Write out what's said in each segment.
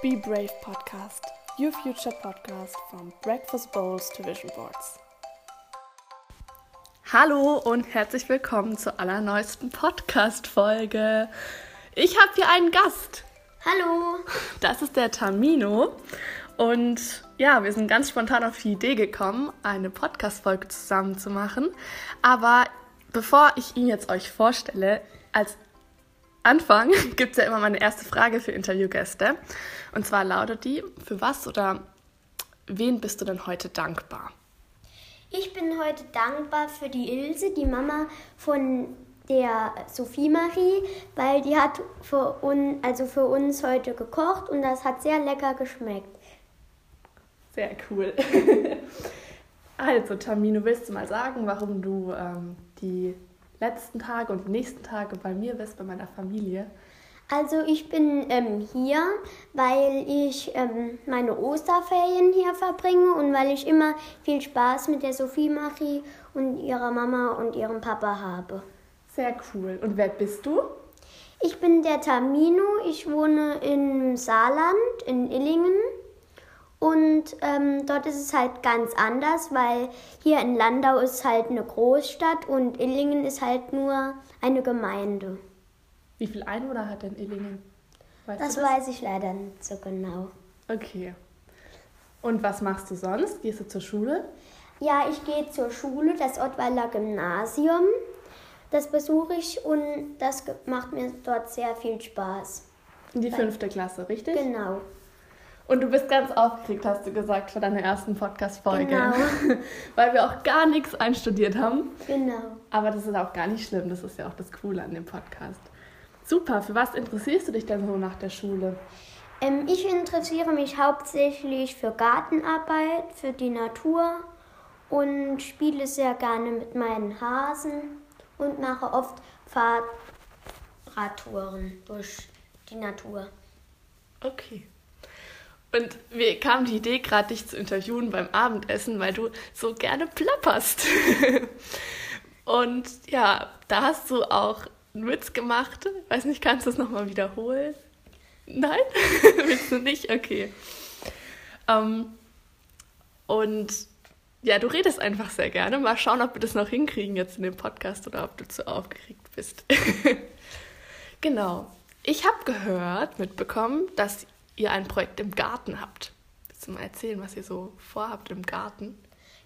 Be Brave Podcast, your future podcast from Breakfast Bowls to Vision Boards. Hallo und herzlich willkommen zur allerneuesten Podcast-Folge. Ich habe hier einen Gast. Hallo. Das ist der Tamino. Und ja, wir sind ganz spontan auf die Idee gekommen, eine Podcast-Folge zusammen zu machen. Aber bevor ich ihn jetzt euch vorstelle, als Anfang gibt es ja immer meine erste Frage für Interviewgäste. Und zwar lautet die, für was oder wen bist du denn heute dankbar? Ich bin heute dankbar für die Ilse, die Mama von der Sophie Marie, weil die hat für uns, also für uns heute gekocht und das hat sehr lecker geschmeckt. Sehr cool. also, Tamino, willst du mal sagen, warum du ähm, die letzten Tage und nächsten Tage bei mir bist, bei meiner Familie? Also ich bin ähm, hier, weil ich ähm, meine Osterferien hier verbringe und weil ich immer viel Spaß mit der Sophie Marie und ihrer Mama und ihrem Papa habe. Sehr cool. Und wer bist du? Ich bin der Tamino. Ich wohne im Saarland, in Illingen. Und ähm, dort ist es halt ganz anders, weil hier in Landau ist halt eine Großstadt und Illingen ist halt nur eine Gemeinde. Wie viel Einwohner hat denn Illingen? Weißt das, das weiß ich leider nicht so genau. Okay. Und was machst du sonst? Gehst du zur Schule? Ja, ich gehe zur Schule, das Ottweiler Gymnasium. Das besuche ich und das macht mir dort sehr viel Spaß. In die fünfte Klasse, richtig? Genau. Und du bist ganz aufgeregt, hast du gesagt, vor deiner ersten Podcast-Folge. Genau. Weil wir auch gar nichts einstudiert haben. Genau. Aber das ist auch gar nicht schlimm. Das ist ja auch das Coole an dem Podcast. Super. Für was interessierst du dich denn so nach der Schule? Ähm, ich interessiere mich hauptsächlich für Gartenarbeit, für die Natur und spiele sehr gerne mit meinen Hasen und mache oft Fahrradtouren durch die Natur. Okay. Und mir kam die Idee, gerade dich zu interviewen beim Abendessen, weil du so gerne plapperst. Und ja, da hast du auch einen Witz gemacht. Weiß nicht, kannst du es nochmal wiederholen? Nein? Willst du nicht? Okay. Um, ähm, und ja, du redest einfach sehr gerne. Mal schauen, ob wir das noch hinkriegen jetzt in dem Podcast oder ob du zu aufgeregt bist. genau. Ich habe gehört, mitbekommen, dass ihr ein Projekt im Garten habt. Willst du mal erzählen, was ihr so vorhabt im Garten?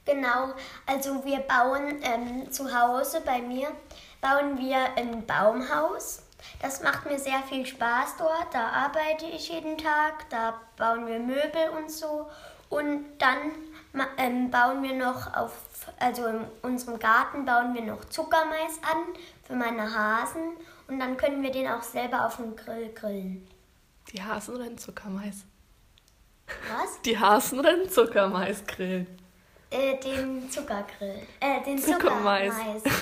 Genau, also wir bauen ähm, zu Hause bei mir, bauen wir ein Baumhaus. Das macht mir sehr viel Spaß dort. Da arbeite ich jeden Tag, da bauen wir Möbel und so. Und dann ähm, bauen wir noch auf, also in unserem Garten bauen wir noch Zuckermais an für meine Hasen. Und dann können wir den auch selber auf dem Grill grillen. Die Hasen oder den Zuckermais? Was? Die Hasen oder den Zuckermais grillen? Äh, den Zuckergrill. Äh, den Zuckermais.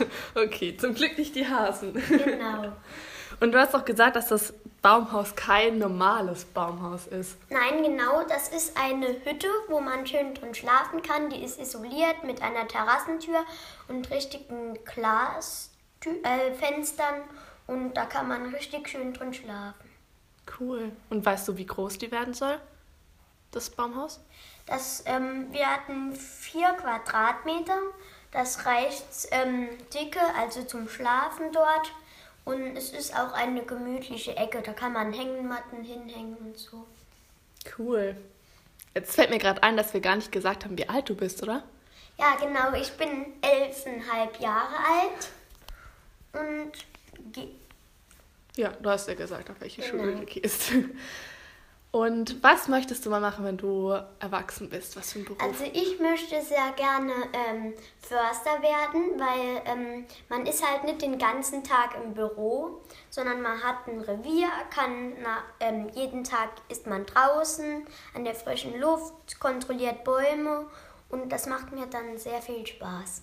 okay, zum Glück nicht die Hasen. Genau. Und du hast auch gesagt, dass das Baumhaus kein normales Baumhaus ist. Nein, genau, das ist eine Hütte, wo man schön drin schlafen kann. Die ist isoliert mit einer Terrassentür und richtigen Glasfenstern. Äh, und da kann man richtig schön drin schlafen. Cool. Und weißt du, wie groß die werden soll? Das Baumhaus? Das, ähm, wir hatten vier Quadratmeter. Das reicht ähm, dicke, also zum Schlafen dort. Und es ist auch eine gemütliche Ecke. Da kann man Hängematten hinhängen und so. Cool. Jetzt fällt mir gerade ein, dass wir gar nicht gesagt haben, wie alt du bist, oder? Ja, genau. Ich bin elfeinhalb Jahre alt. Und ja, du hast ja gesagt, auf welche genau. Schule du gehst. Und was möchtest du mal machen, wenn du erwachsen bist? Was für ein Beruf? Also ich möchte sehr gerne ähm, Förster werden, weil ähm, man ist halt nicht den ganzen Tag im Büro, sondern man hat ein Revier, kann na, ähm, jeden Tag ist man draußen an der frischen Luft, kontrolliert Bäume und das macht mir dann sehr viel Spaß.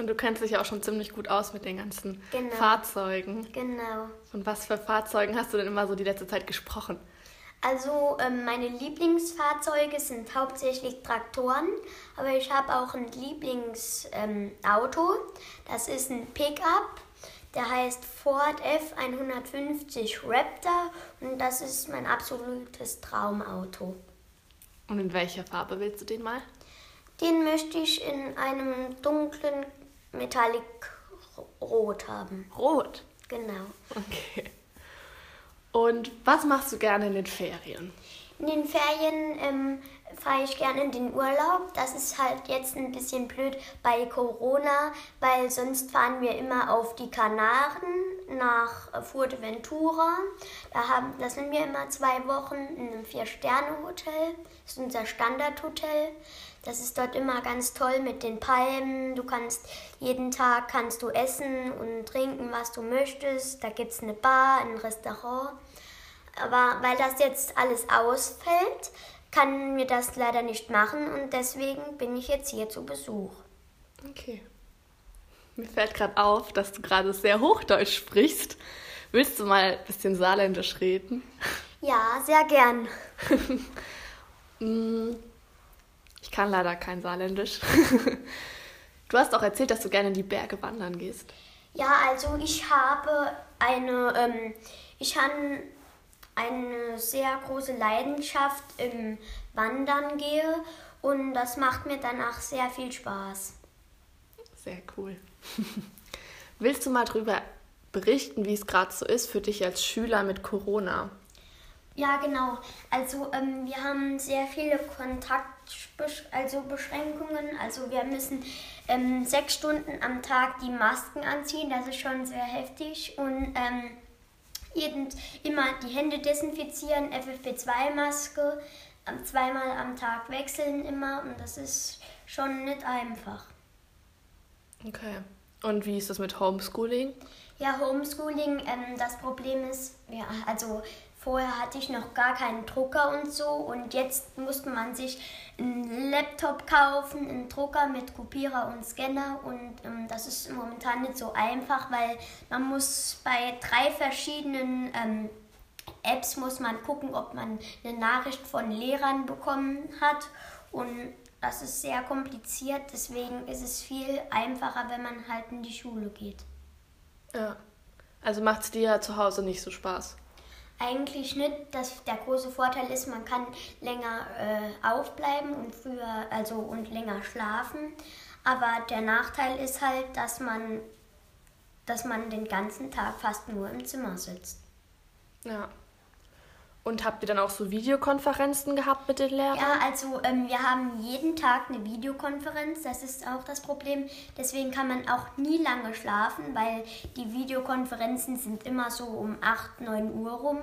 Und du kennst dich ja auch schon ziemlich gut aus mit den ganzen genau. Fahrzeugen. Genau. Und was für Fahrzeugen hast du denn immer so die letzte Zeit gesprochen? Also ähm, meine Lieblingsfahrzeuge sind hauptsächlich Traktoren, aber ich habe auch ein Lieblingsauto. Ähm, das ist ein Pickup. Der heißt Ford F150 Raptor und das ist mein absolutes Traumauto. Und in welcher Farbe willst du den mal? Den möchte ich in einem dunklen Metallic Rot haben. Rot? Genau. Okay. Und was machst du gerne in den Ferien? In den Ferien ähm, fahre ich gerne in den Urlaub. Das ist halt jetzt ein bisschen blöd bei Corona, weil sonst fahren wir immer auf die Kanaren nach Fuerteventura. Da, haben, da sind wir immer zwei Wochen in einem Vier-Sterne-Hotel. Das ist unser Standardhotel. Das ist dort immer ganz toll mit den Palmen. Du kannst jeden Tag kannst du essen und trinken, was du möchtest. Da gibt es eine Bar, ein Restaurant. Aber weil das jetzt alles ausfällt, kann mir das leider nicht machen und deswegen bin ich jetzt hier zu Besuch. Okay. Mir fällt gerade auf, dass du gerade sehr Hochdeutsch sprichst. Willst du mal ein bisschen Saarländisch reden? Ja, sehr gern. Ich kann leider kein Saarländisch. Du hast auch erzählt, dass du gerne in die Berge wandern gehst. Ja, also ich habe eine, ähm, ich habe eine sehr große Leidenschaft im Wandern gehe und das macht mir danach sehr viel Spaß. Sehr cool. Willst du mal darüber berichten, wie es gerade so ist für dich als Schüler mit Corona? Ja, genau. Also ähm, wir haben sehr viele Kontaktbeschränkungen. Also Beschränkungen. Also wir müssen ähm, sechs Stunden am Tag die Masken anziehen. Das ist schon sehr heftig. Und ähm, jeden, immer die Hände desinfizieren, FFP2-Maske, ähm, zweimal am Tag wechseln immer. Und das ist schon nicht einfach. Okay. Und wie ist das mit Homeschooling? Ja, Homeschooling, ähm, das Problem ist, ja, also Vorher hatte ich noch gar keinen Drucker und so. Und jetzt musste man sich einen Laptop kaufen, einen Drucker mit Kopierer und Scanner. Und ähm, das ist momentan nicht so einfach, weil man muss bei drei verschiedenen ähm, Apps muss man gucken, ob man eine Nachricht von Lehrern bekommen hat. Und das ist sehr kompliziert, deswegen ist es viel einfacher, wenn man halt in die Schule geht. Ja, also macht es dir ja zu Hause nicht so Spaß. Eigentlich nicht. Das, der große Vorteil ist, man kann länger äh, aufbleiben und früher, also und länger schlafen. Aber der Nachteil ist halt, dass man, dass man den ganzen Tag fast nur im Zimmer sitzt. Ja. Und habt ihr dann auch so Videokonferenzen gehabt mit den Lehrern? Ja, also ähm, wir haben jeden Tag eine Videokonferenz. Das ist auch das Problem. Deswegen kann man auch nie lange schlafen, weil die Videokonferenzen sind immer so um 8, 9 Uhr rum.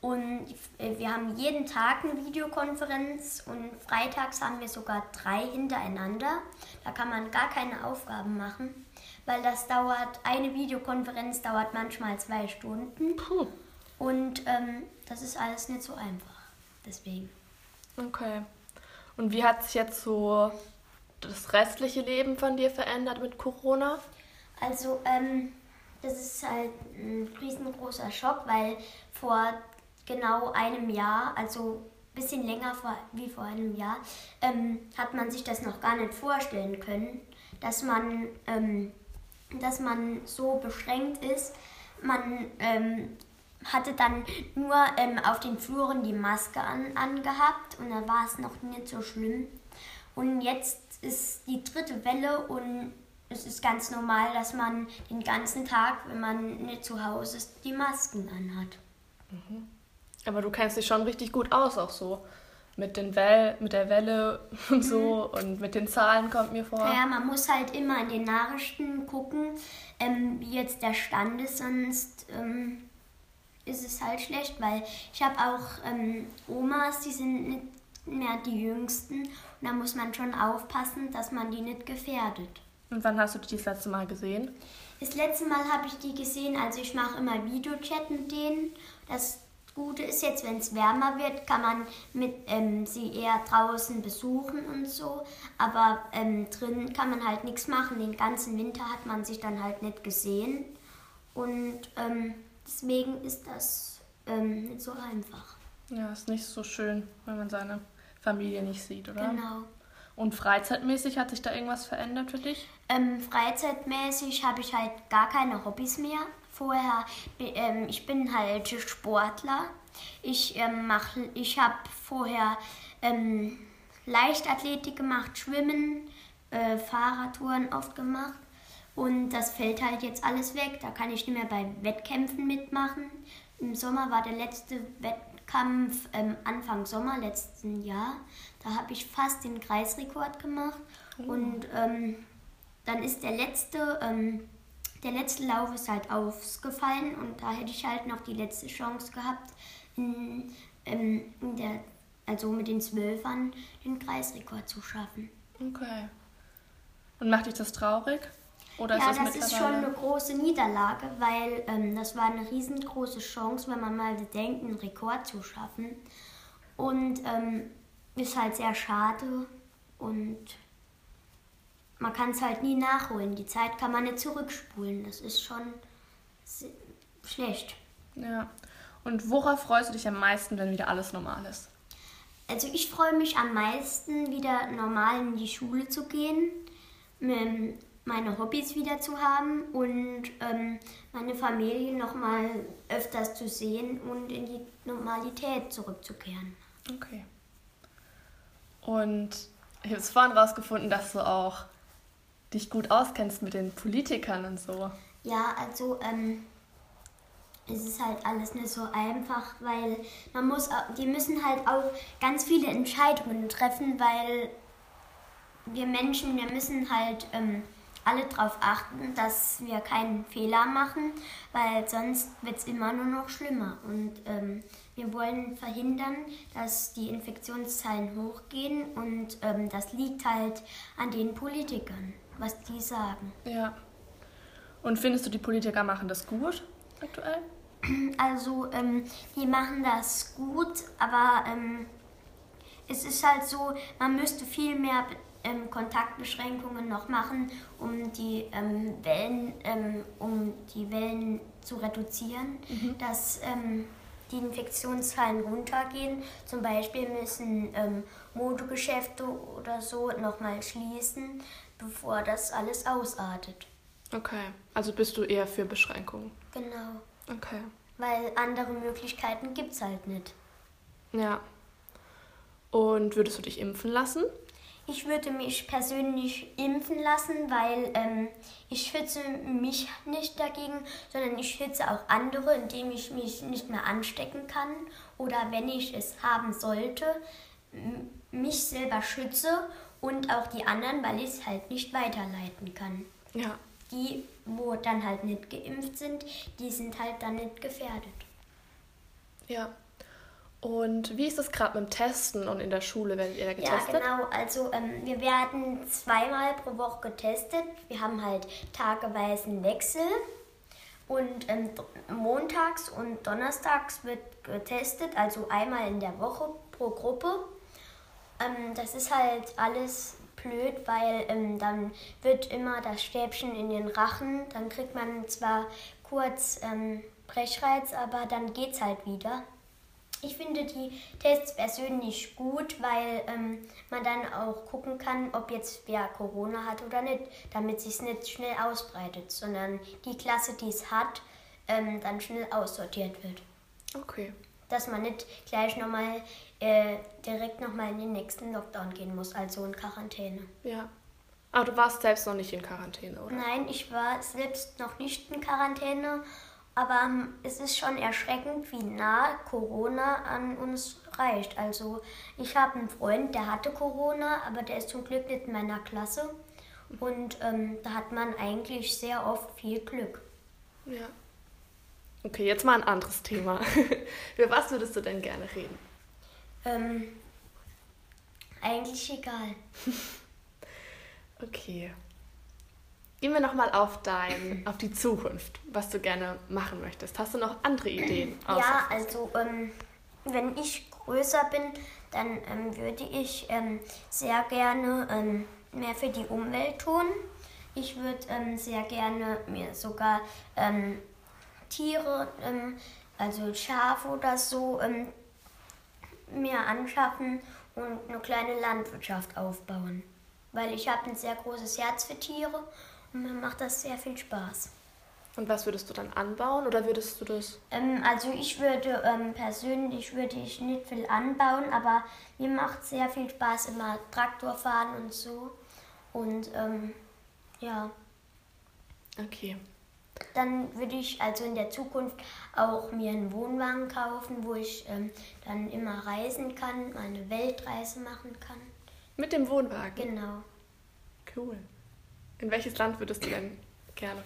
Und äh, wir haben jeden Tag eine Videokonferenz und freitags haben wir sogar drei hintereinander. Da kann man gar keine Aufgaben machen, weil das dauert, eine Videokonferenz dauert manchmal zwei Stunden. Puh. Und ähm, das ist alles nicht so einfach. Deswegen. Okay. Und wie hat sich jetzt so das restliche Leben von dir verändert mit Corona? Also, ähm, das ist halt ein riesengroßer Schock, weil vor genau einem Jahr, also ein bisschen länger vor, wie vor einem Jahr, ähm, hat man sich das noch gar nicht vorstellen können, dass man, ähm, dass man so beschränkt ist. Man ähm, hatte dann nur ähm, auf den Fluren die Maske an, angehabt und da war es noch nicht so schlimm. Und jetzt ist die dritte Welle und es ist ganz normal, dass man den ganzen Tag, wenn man nicht zu Hause ist, die Masken anhat. Mhm. Aber du kennst dich schon richtig gut aus, auch so mit, den Well mit der Welle und so mhm. und mit den Zahlen kommt mir vor. Ja, man muss halt immer in den Nachrichten gucken, ähm, wie jetzt der Stand ist, sonst ähm, ist es halt schlecht, weil ich habe auch ähm, Omas, die sind nicht mehr die jüngsten und da muss man schon aufpassen, dass man die nicht gefährdet. Und wann hast du die das letzte Mal gesehen? Das letzte Mal habe ich die gesehen, also ich mache immer Videochat mit denen. Das Gute ist jetzt, wenn es wärmer wird, kann man mit, ähm, sie eher draußen besuchen und so. Aber ähm, drin kann man halt nichts machen. Den ganzen Winter hat man sich dann halt nicht gesehen. Und ähm, Deswegen ist das ähm, nicht so einfach. Ja, ist nicht so schön, wenn man seine Familie nicht sieht, oder? Genau. Und freizeitmäßig hat sich da irgendwas verändert für dich? Ähm, freizeitmäßig habe ich halt gar keine Hobbys mehr. Vorher, ähm, ich bin halt Sportler. Ich ähm, mache, ich habe vorher ähm, Leichtathletik gemacht, Schwimmen, äh, Fahrradtouren oft gemacht. Und das fällt halt jetzt alles weg. Da kann ich nicht mehr bei Wettkämpfen mitmachen. Im Sommer war der letzte Wettkampf ähm, Anfang Sommer letzten Jahr. Da habe ich fast den Kreisrekord gemacht. Oh. Und ähm, dann ist der letzte, ähm, der letzte Lauf ist halt ausgefallen und da hätte ich halt noch die letzte Chance gehabt, in, ähm, in der, also mit den Zwölfern den Kreisrekord zu schaffen. Okay. Und macht dich das traurig? Oder ja, ist das, das ist schon eine große Niederlage, weil ähm, das war eine riesengroße Chance, wenn man mal denkt, einen Rekord zu schaffen. Und ähm, ist halt sehr schade und man kann es halt nie nachholen. Die Zeit kann man nicht zurückspulen. Das ist schon schlecht. Ja. Und worauf freust du dich am meisten, wenn wieder alles normal ist? Also ich freue mich am meisten, wieder normal in die Schule zu gehen, meine Hobbys wieder zu haben und ähm, meine Familie noch mal öfters zu sehen und in die Normalität zurückzukehren. Okay. Und ich habe es vorhin rausgefunden, dass du auch dich gut auskennst mit den Politikern und so. Ja, also ähm, es ist halt alles nicht so einfach, weil man muss, die müssen halt auch ganz viele Entscheidungen treffen, weil wir Menschen, wir müssen halt ähm, alle darauf achten, dass wir keinen Fehler machen, weil sonst wird es immer nur noch schlimmer. Und ähm, wir wollen verhindern, dass die Infektionszahlen hochgehen und ähm, das liegt halt an den Politikern was die sagen. Ja. Und findest du, die Politiker machen das gut aktuell? Also, ähm, die machen das gut, aber ähm, es ist halt so, man müsste viel mehr ähm, Kontaktbeschränkungen noch machen, um die ähm, Wellen, ähm, um die Wellen zu reduzieren, mhm. dass ähm, die Infektionszahlen runtergehen. Zum Beispiel müssen ähm, Modegeschäfte oder so nochmal schließen, bevor das alles ausartet. Okay, also bist du eher für Beschränkungen? Genau. Okay. Weil andere Möglichkeiten gibt es halt nicht. Ja. Und würdest du dich impfen lassen? Ich würde mich persönlich impfen lassen, weil ähm, ich schütze mich nicht dagegen, sondern ich schütze auch andere, indem ich mich nicht mehr anstecken kann oder wenn ich es haben sollte, mich selber schütze und auch die anderen, weil ich es halt nicht weiterleiten kann. Ja. Die, wo dann halt nicht geimpft sind, die sind halt dann nicht gefährdet. Ja. Und wie ist es gerade mit dem Testen und in der Schule, werdet ihr da getestet? Ja, genau. Also ähm, wir werden zweimal pro Woche getestet. Wir haben halt tageweisen Wechsel. Und ähm, montags und donnerstags wird getestet, also einmal in der Woche pro Gruppe. Ähm, das ist halt alles blöd, weil ähm, dann wird immer das Stäbchen in den Rachen. Dann kriegt man zwar kurz ähm, Brechreiz, aber dann geht's halt wieder. Ich finde die Tests persönlich gut, weil ähm, man dann auch gucken kann, ob jetzt wer Corona hat oder nicht, damit sich nicht schnell ausbreitet, sondern die Klasse, die es hat, ähm, dann schnell aussortiert wird. Okay dass man nicht gleich nochmal äh, direkt nochmal in den nächsten Lockdown gehen muss, also in Quarantäne. Ja. Aber du warst selbst noch nicht in Quarantäne, oder? Nein, ich war selbst noch nicht in Quarantäne, aber ähm, es ist schon erschreckend, wie nah Corona an uns reicht. Also ich habe einen Freund, der hatte Corona, aber der ist zum Glück nicht in meiner Klasse. Und ähm, da hat man eigentlich sehr oft viel Glück. Ja. Okay, jetzt mal ein anderes Thema. Für was würdest du denn gerne reden? Ähm, eigentlich egal. okay. Gehen wir nochmal auf dein, auf die Zukunft, was du gerne machen möchtest. Hast du noch andere Ideen? Ja, also ähm, wenn ich größer bin, dann ähm, würde ich ähm, sehr gerne ähm, mehr für die Umwelt tun. Ich würde ähm, sehr gerne mir sogar ähm, Tiere, also Schafe oder so, mir anschaffen und eine kleine Landwirtschaft aufbauen. Weil ich habe ein sehr großes Herz für Tiere mir macht das sehr viel Spaß. Und was würdest du dann anbauen oder würdest du das? Ähm, also ich würde ähm, persönlich würde ich nicht viel anbauen, aber mir macht sehr viel Spaß immer Traktor fahren und so. Und ähm, ja. Okay. Dann würde ich also in der Zukunft auch mir einen Wohnwagen kaufen, wo ich ähm, dann immer reisen kann, meine Weltreise machen kann. Mit dem Wohnwagen? Genau. Cool. In welches Land würdest du denn gerne?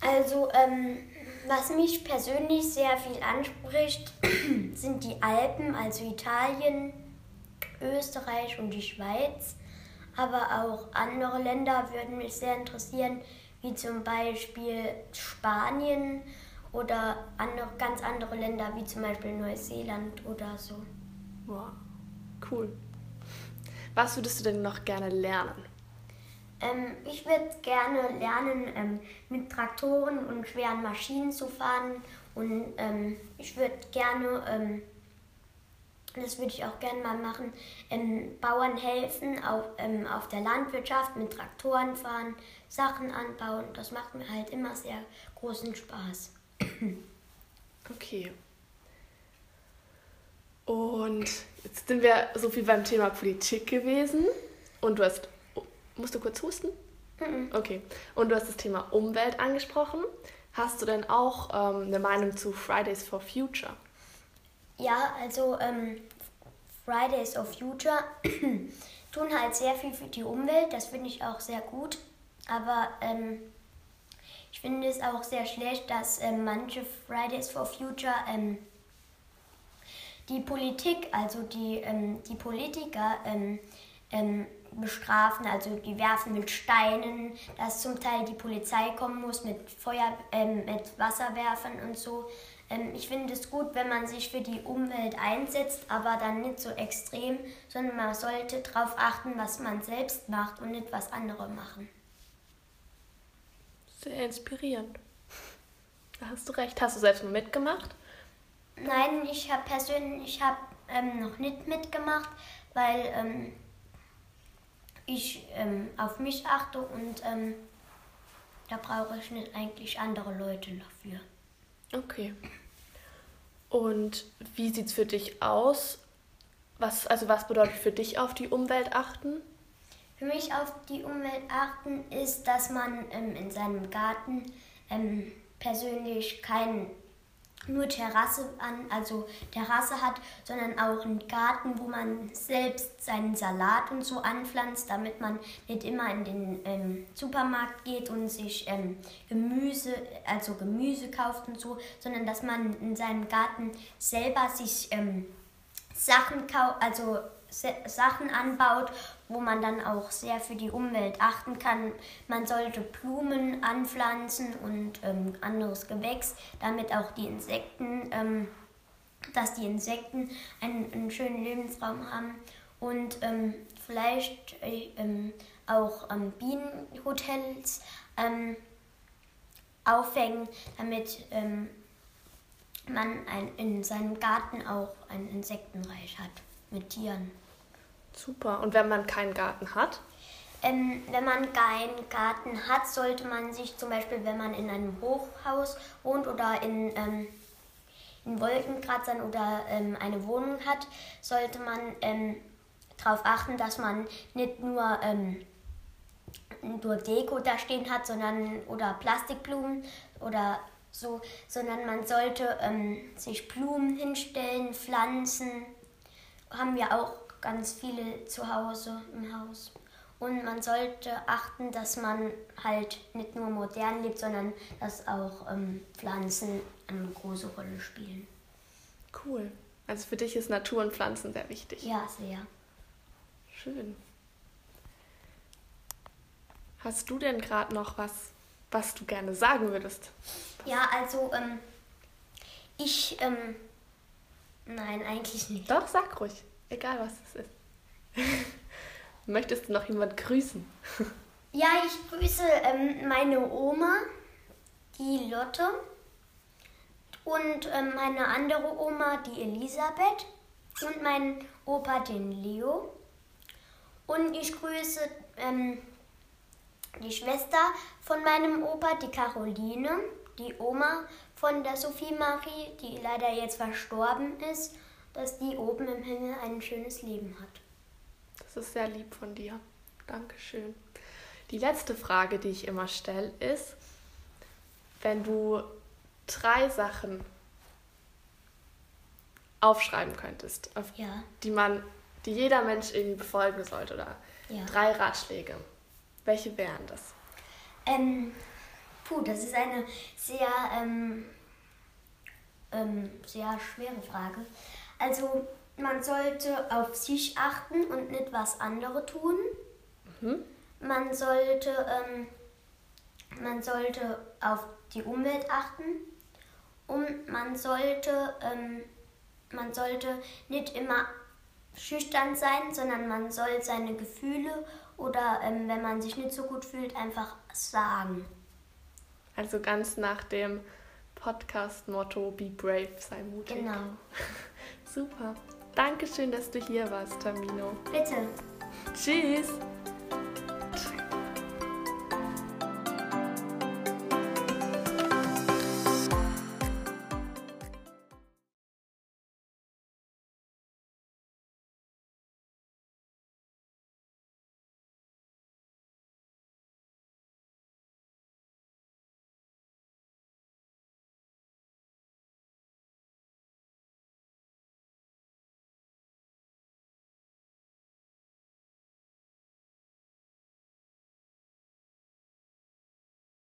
Also, ähm, was mich persönlich sehr viel anspricht, sind die Alpen, also Italien, Österreich und die Schweiz. Aber auch andere Länder würden mich sehr interessieren, wie zum Beispiel Spanien oder andere, ganz andere Länder, wie zum Beispiel Neuseeland oder so. Wow, cool. Was würdest du denn noch gerne lernen? Ähm, ich würde gerne lernen, ähm, mit Traktoren und schweren Maschinen zu fahren. Und ähm, ich würde gerne, ähm, das würde ich auch gerne mal machen, ähm, Bauern helfen auf, ähm, auf der Landwirtschaft, mit Traktoren fahren, Sachen anbauen. Das macht mir halt immer sehr großen Spaß. Okay. Und jetzt sind wir so viel beim Thema Politik gewesen. Und du hast Musst du kurz husten? Mhm. Okay. Und du hast das Thema Umwelt angesprochen. Hast du denn auch ähm, eine Meinung zu Fridays for Future? Ja, also ähm, Fridays for Future tun halt sehr viel für die Umwelt. Das finde ich auch sehr gut. Aber ähm, ich finde es auch sehr schlecht, dass ähm, manche Fridays for Future ähm, die Politik, also die, ähm, die Politiker, ähm, ähm, bestrafen, also die werfen mit Steinen, dass zum Teil die Polizei kommen muss mit Feuer, ähm, mit Wasserwerfern und so. Ähm, ich finde es gut, wenn man sich für die Umwelt einsetzt, aber dann nicht so extrem, sondern man sollte darauf achten, was man selbst macht und nicht was andere machen. Sehr inspirierend. Da hast du recht. Hast du selbst mal mitgemacht? Nein, ich habe persönlich ich hab, ähm, noch nicht mitgemacht, weil ähm, ich ähm, auf mich achte und ähm, da brauche ich nicht eigentlich andere Leute dafür. Okay. Und wie sieht es für dich aus? Was, also was bedeutet für dich auf die Umwelt achten? Für mich auf die Umwelt achten ist, dass man ähm, in seinem Garten ähm, persönlich keinen nur Terrasse an, also Terrasse hat, sondern auch einen Garten, wo man selbst seinen Salat und so anpflanzt, damit man nicht immer in den ähm, Supermarkt geht und sich ähm, Gemüse, also Gemüse kauft und so, sondern dass man in seinem Garten selber sich ähm, Sachen also Sachen anbaut, wo man dann auch sehr für die Umwelt achten kann. Man sollte Blumen anpflanzen und ähm, anderes Gewächs, damit auch die Insekten, ähm, dass die Insekten einen, einen, schönen Lebensraum haben und ähm, vielleicht äh, ähm, auch Bienenhotels ähm, aufhängen, damit ähm, man ein, in seinem Garten auch ein Insektenreich hat mit Tieren. Super. Und wenn man keinen Garten hat? Ähm, wenn man keinen Garten hat, sollte man sich zum Beispiel, wenn man in einem Hochhaus wohnt oder in, ähm, in Wolkenkratzern oder ähm, eine Wohnung hat, sollte man ähm, darauf achten, dass man nicht nur, ähm, nur Deko da stehen hat, sondern oder Plastikblumen oder so, sondern man sollte ähm, sich Blumen hinstellen, Pflanzen haben wir auch ganz viele zu Hause im Haus. Und man sollte achten, dass man halt nicht nur modern lebt, sondern dass auch ähm, Pflanzen eine große Rolle spielen. Cool. Also für dich ist Natur und Pflanzen sehr wichtig. Ja, sehr. Schön. Hast du denn gerade noch was, was du gerne sagen würdest? Ja, also ähm, ich ähm, Nein, eigentlich nicht. Doch, sag ruhig. Egal, was es ist. Möchtest du noch jemand grüßen? ja, ich grüße ähm, meine Oma, die Lotte. Und ähm, meine andere Oma, die Elisabeth. und meinen Opa, den Leo. Und ich grüße ähm, die Schwester von meinem Opa, die Caroline, die Oma von der Sophie Marie, die leider jetzt verstorben ist, dass die oben im Himmel ein schönes Leben hat. Das ist sehr lieb von dir. Dankeschön. Die letzte Frage, die ich immer stelle, ist, wenn du drei Sachen aufschreiben könntest, auf Ja. die man, die jeder Mensch irgendwie befolgen sollte oder Ja. drei Ratschläge. Welche wären das? Ähm, puh, das ist eine sehr, ähm, ähm, sehr schwere Frage. Also, man sollte auf sich achten und nicht was andere tun. Mhm. Man sollte, ähm, man sollte auf die Umwelt achten und man sollte, ähm, man sollte nicht immer schüchtern sein, sondern man soll seine Gefühle oder ähm, wenn man sich nicht so gut fühlt, einfach sagen. Also ganz nach dem Podcast-Motto Be Brave, sei mutig. Genau. Super. Dankeschön, dass du hier warst, Tamino. Bitte. Tschüss.